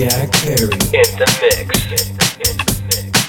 Jack Perry in the mix.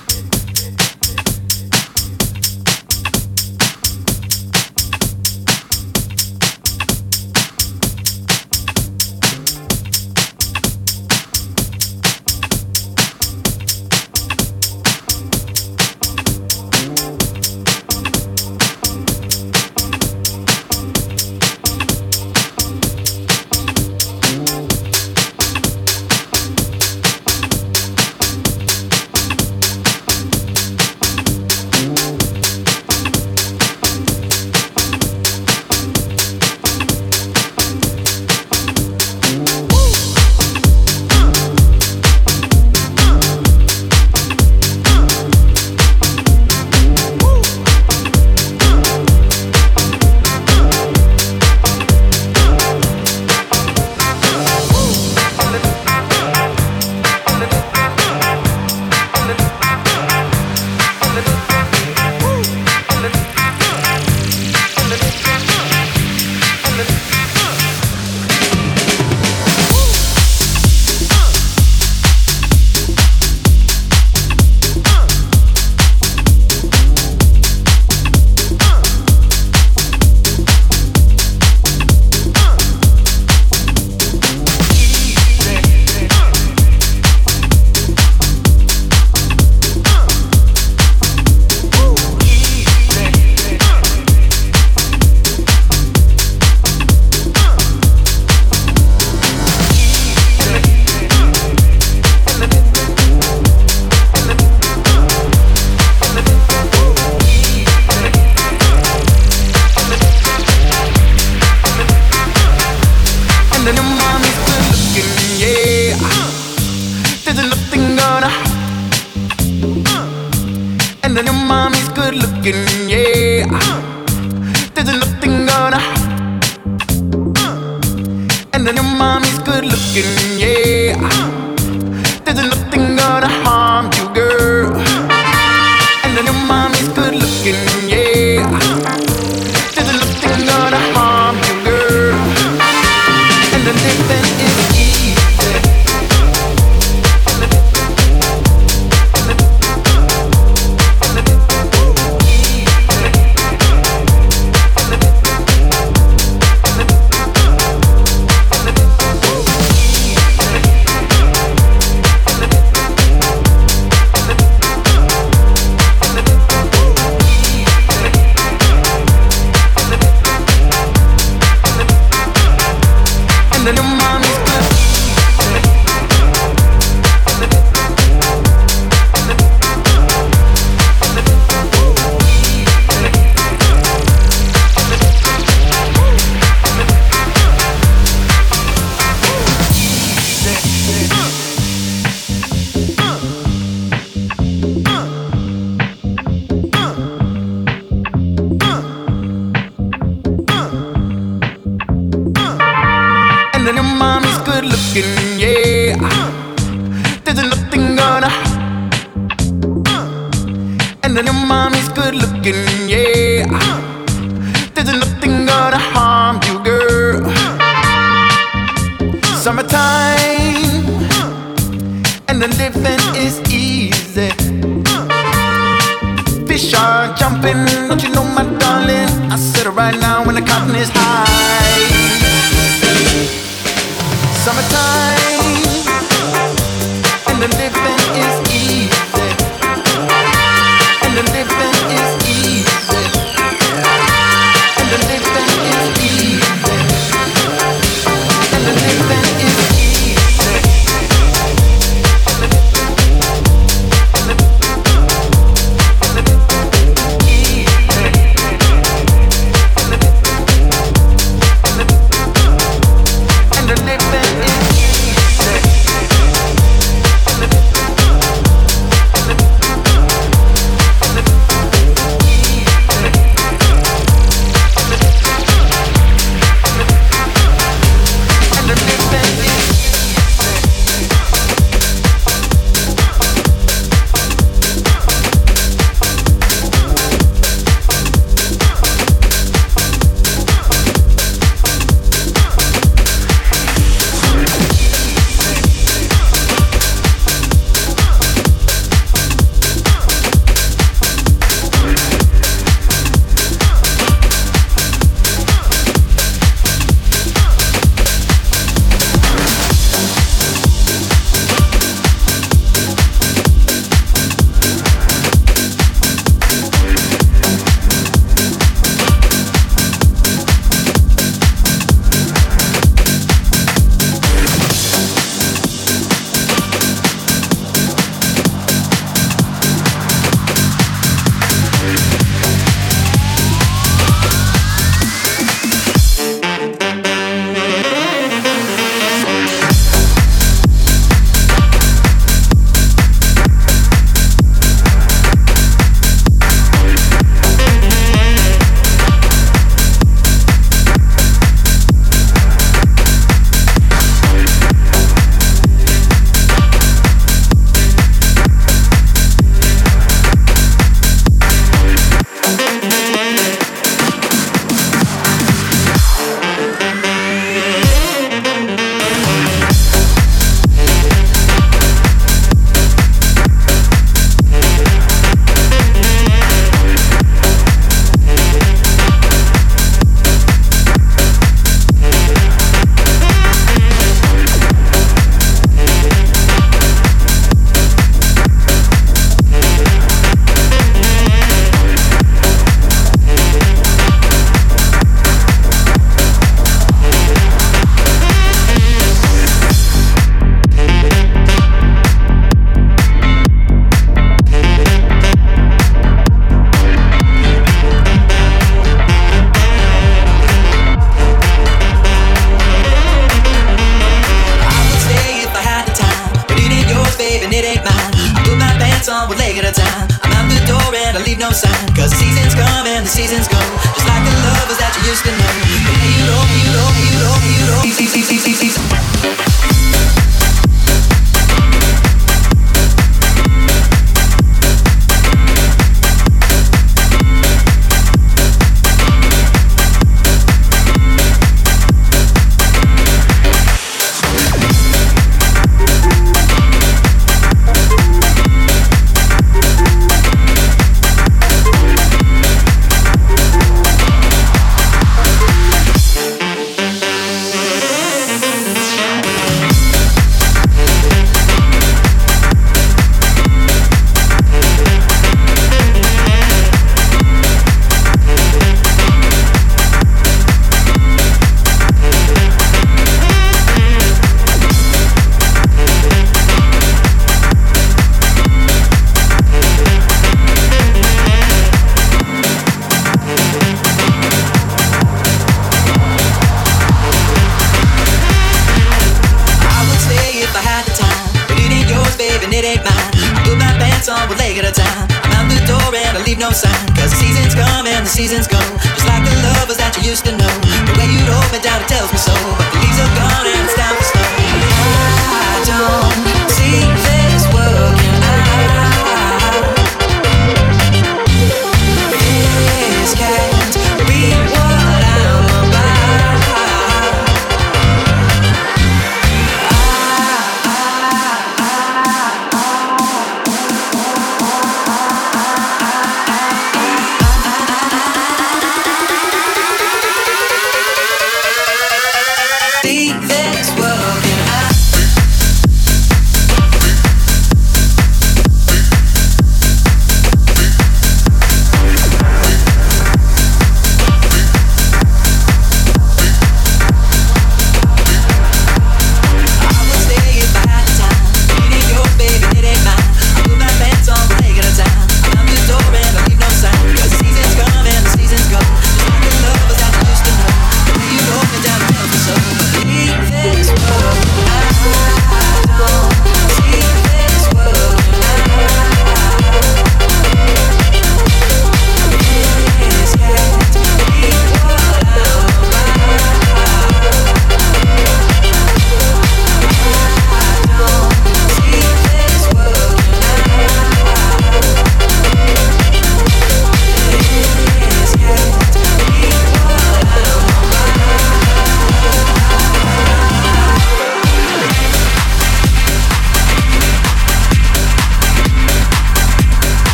looking, yeah. Uh, there's nothing gonna happen. Uh, and then your mommy's good looking, yeah. Uh, there's nothing. and if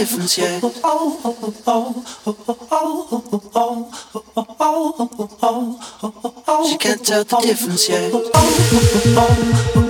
difference. She can't tell the difference yet.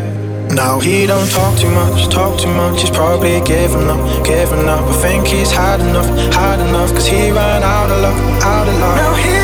Now he don't talk too much, talk too much. He's probably giving up, giving up. I think he's had enough, had enough. Cause he ran out of love, out of love. Now he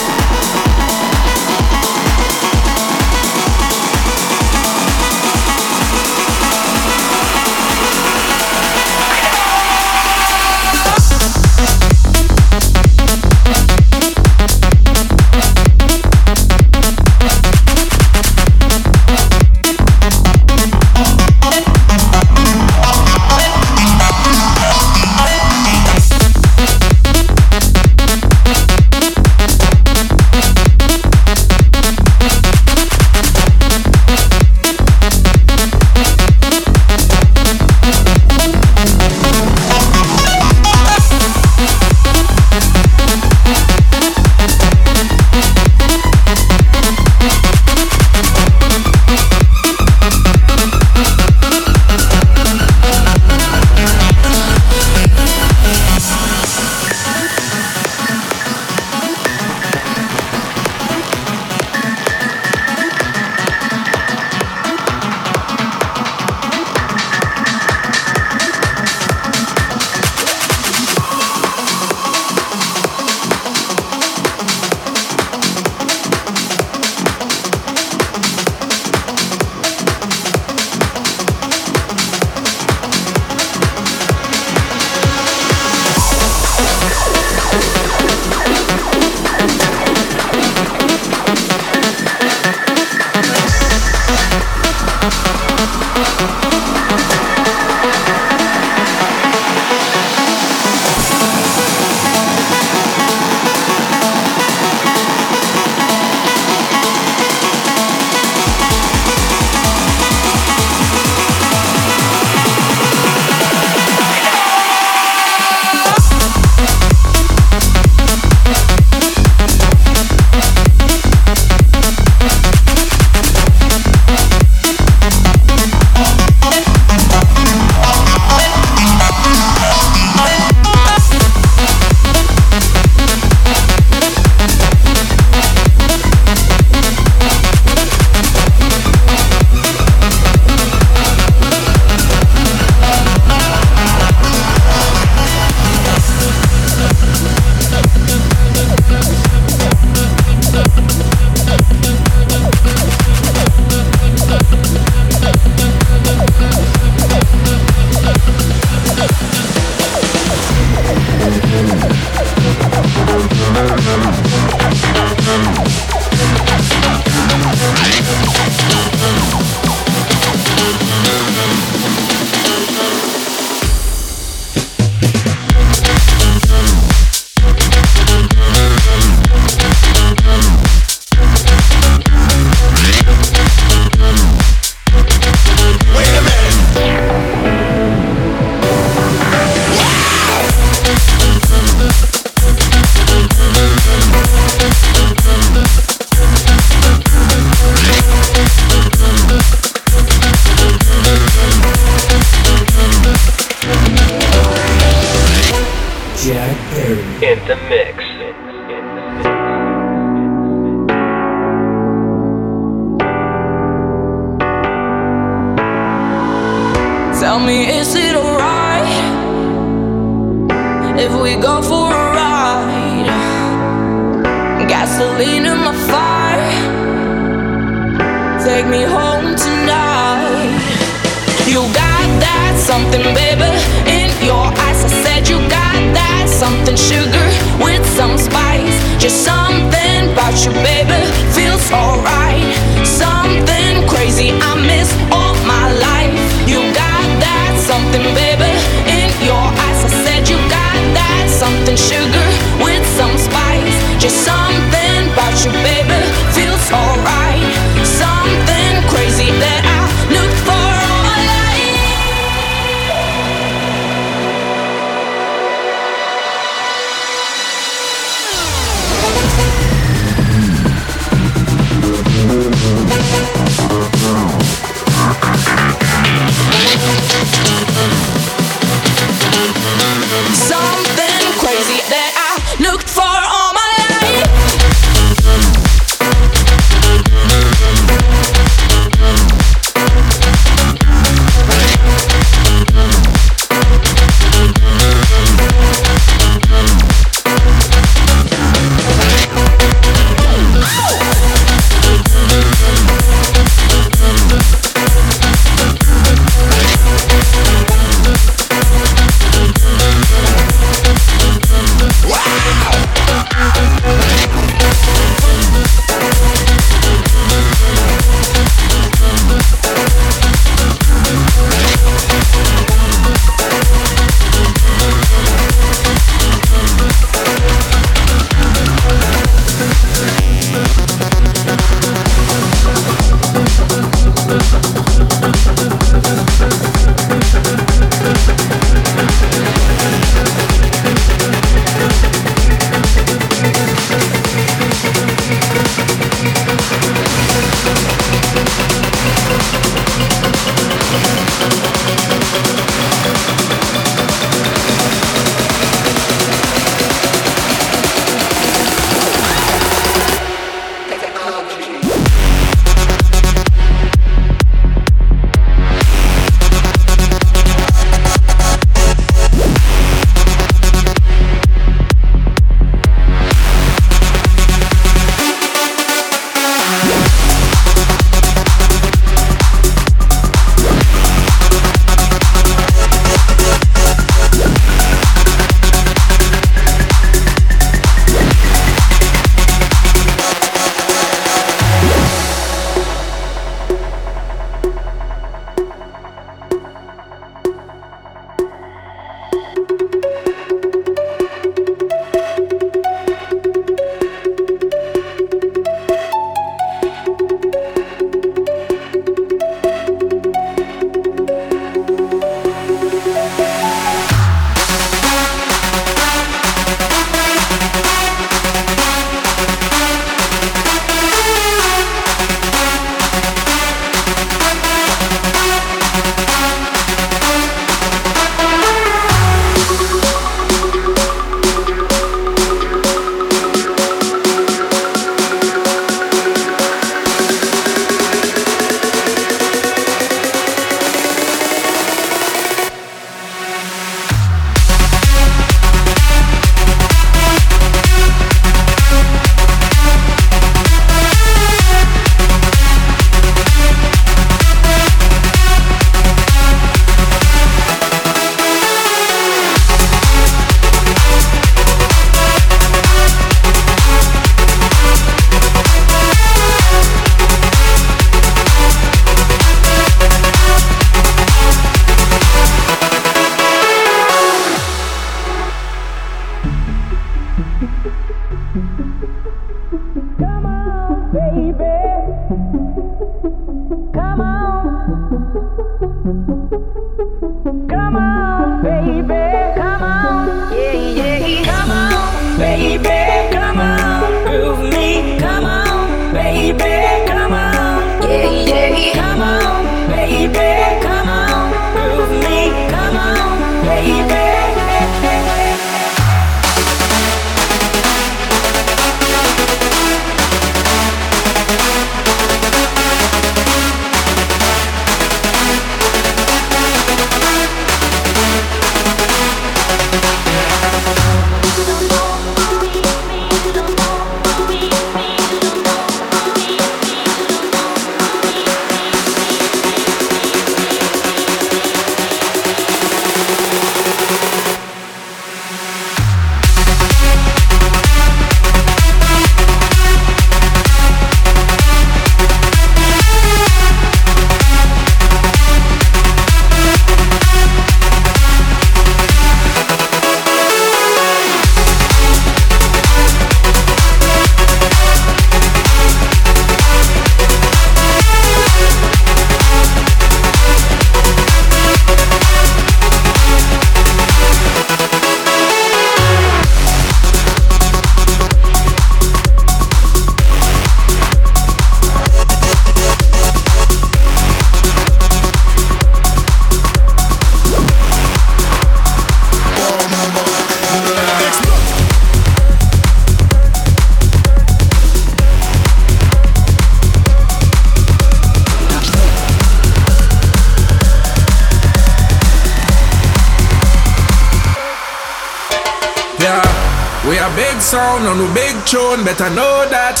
sound, on a big tune, better know that.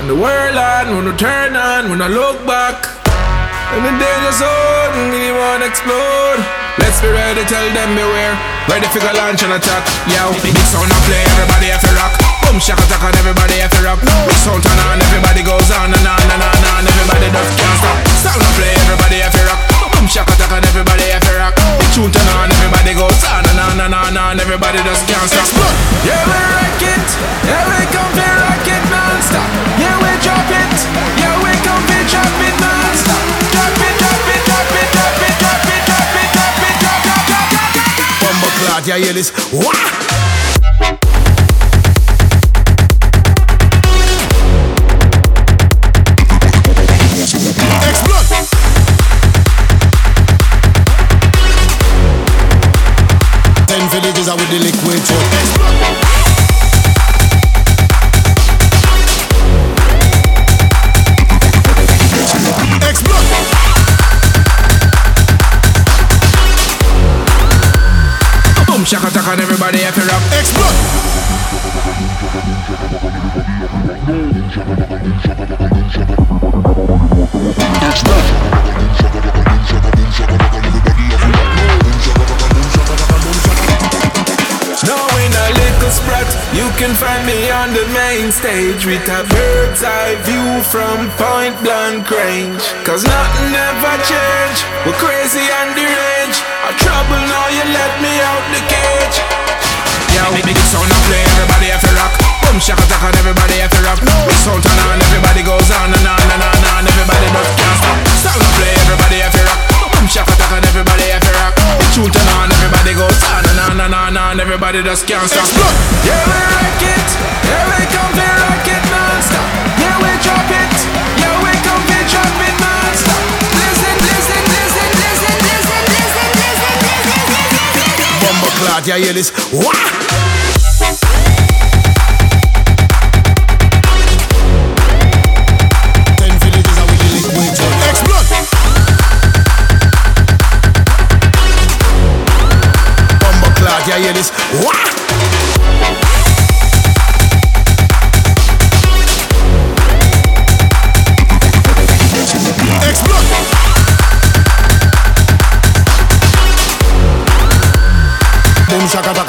And the world on, when we turn on, when I look back. And the danger zone, we wanna explode. Let's be ready, tell them beware. Ready for the launch and attack. Yo, big sound I play, everybody have to rock. Boom, shaka attack and everybody have to rock. Big sound turn on, everybody goes on and on and on and on. Everybody just can't stop. Sound I play, everybody have to rock. Boom, shaka attack and everybody have to rock. Big tune turn on, everybody goes on and on and on and on. Everybody just can't stop. Yeah, we rock. Yeah, e aí eles. Uá! Can find me on the main stage with a bird's eye view from point blank range. Cause nothing ever change, we're crazy and deranged. I trouble now, you let me out the cage. Yeah, we big sound and play, everybody have to rock. Boom, shaka taka, everybody have to rock. Big sound turn on, everybody goes on and on and on and on. Everybody just can't stop. Sound and play, everybody have to rock. Shaka taka, and everybody have to rock. Big tune turn on, everybody goes on and on and on and. Everybody just can't stop. Yeah, we rock it. Yeah, we come to rock it non-stop. Yeah, we drop it. Yeah, we come to drop it non-stop. Listen, listen, listen, listen, listen, listen, listen, listen, listen, listen. Bumbo clot, you hear this? Wah!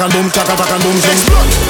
and boom, chaka back and boom. Explode.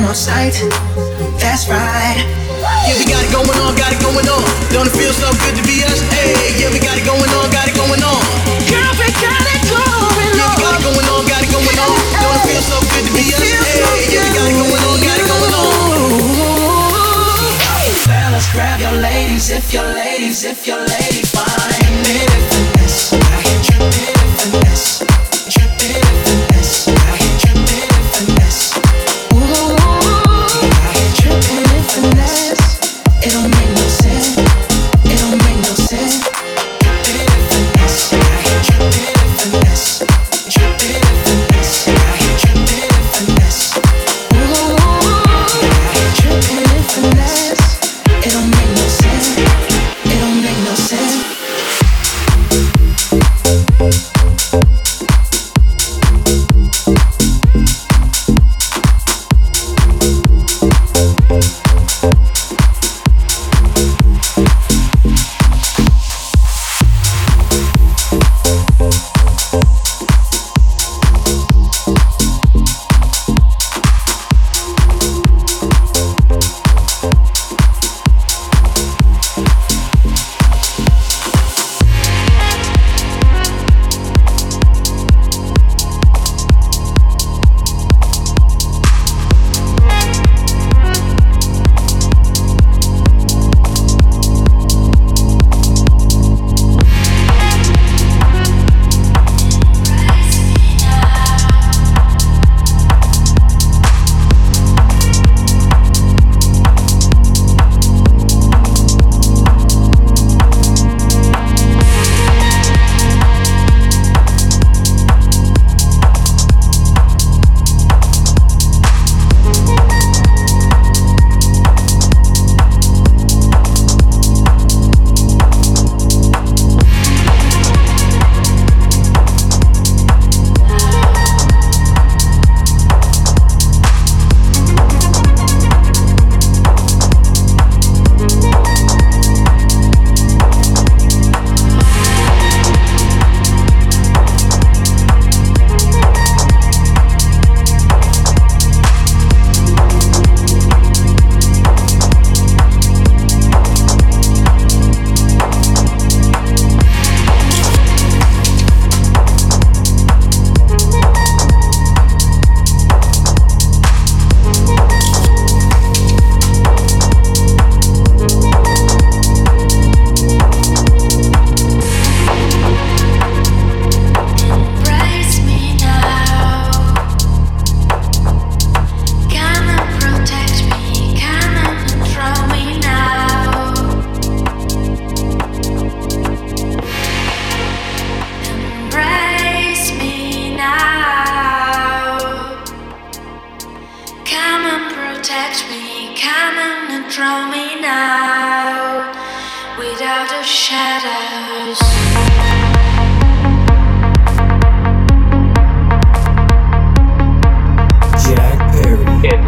Down on sight. That's right. Yeah, we got it going on, got it going on. Don't it feel so good to be us? Hey, yeah, we got it going on, got it going on. Girl, we got it going on. Yeah, we got it going on, got it going on. Don't it feel so good to be us? Hey, yeah, we got it going on, got it going on. Fellas, grab your ladies if your ladies, if your lady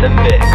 the mix.